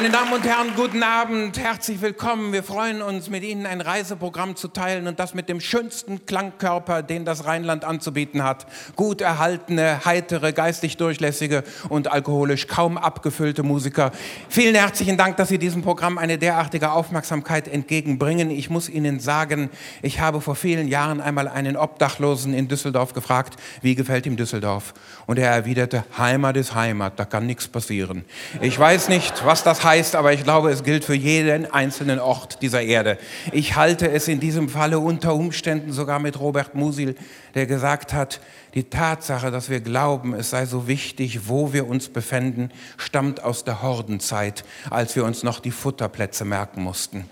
Meine Damen und Herren, guten Abend, herzlich willkommen. Wir freuen uns, mit Ihnen ein Reiseprogramm zu teilen und das mit dem schönsten Klangkörper, den das Rheinland anzubieten hat. Gut erhaltene, heitere, geistig durchlässige und alkoholisch kaum abgefüllte Musiker. Vielen herzlichen Dank, dass Sie diesem Programm eine derartige Aufmerksamkeit entgegenbringen. Ich muss Ihnen sagen, ich habe vor vielen Jahren einmal einen Obdachlosen in Düsseldorf gefragt, wie gefällt ihm Düsseldorf? Und er erwiderte, Heimat ist Heimat, da kann nichts passieren. Ich weiß nicht, was das heißt, aber ich glaube, es gilt für jeden einzelnen Ort dieser Erde. Ich halte es in diesem Falle unter Umständen sogar mit Robert Musil, der gesagt hat, die Tatsache, dass wir glauben, es sei so wichtig, wo wir uns befinden, stammt aus der Hordenzeit, als wir uns noch die Futterplätze merken mussten.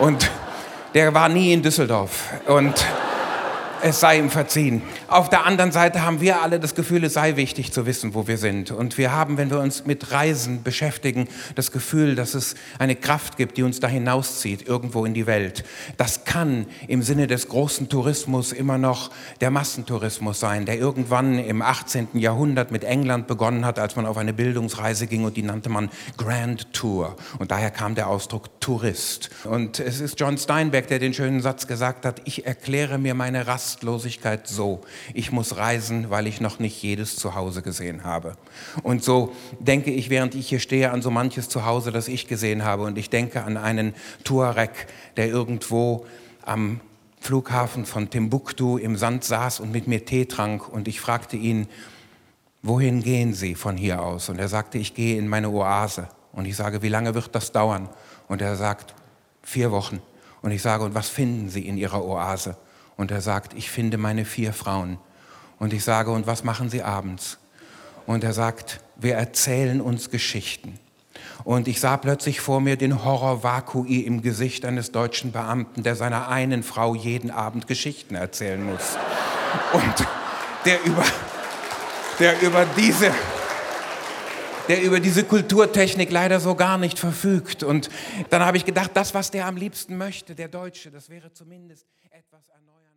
Und der war nie in Düsseldorf. Und es sei ihm verziehen. Auf der anderen Seite haben wir alle das Gefühl, es sei wichtig zu wissen, wo wir sind. Und wir haben, wenn wir uns mit Reisen beschäftigen, das Gefühl, dass es eine Kraft gibt, die uns da hinauszieht, irgendwo in die Welt. Das kann im Sinne des großen Tourismus immer noch der Massentourismus sein, der irgendwann im 18. Jahrhundert mit England begonnen hat, als man auf eine Bildungsreise ging und die nannte man Grand Tour. Und daher kam der Ausdruck Tourist. Und es ist John Steinbeck, der den schönen Satz gesagt hat, ich erkläre mir meine Rastlosigkeit so, ich muss reisen, weil ich noch nicht jedes Zuhause gesehen habe. Und so denke ich, während ich hier stehe, an so manches Zuhause, das ich gesehen habe. Und ich denke an einen Tuareg, der irgendwo am Flughafen von Timbuktu im Sand saß und mit mir Tee trank. Und ich fragte ihn, wohin gehen Sie von hier aus? Und er sagte, ich gehe in meine Oase. Und ich sage, wie lange wird das dauern? Und er sagt, vier Wochen. Und ich sage, und was finden Sie in Ihrer Oase? Und er sagt, ich finde meine vier Frauen. Und ich sage, und was machen sie abends? Und er sagt, wir erzählen uns Geschichten. Und ich sah plötzlich vor mir den Horror Vakui im Gesicht eines deutschen Beamten, der seiner einen Frau jeden Abend Geschichten erzählen muss. Und der über, der über diese, der über diese Kulturtechnik leider so gar nicht verfügt. Und dann habe ich gedacht, das, was der am liebsten möchte, der Deutsche, das wäre zumindest etwas erneuert.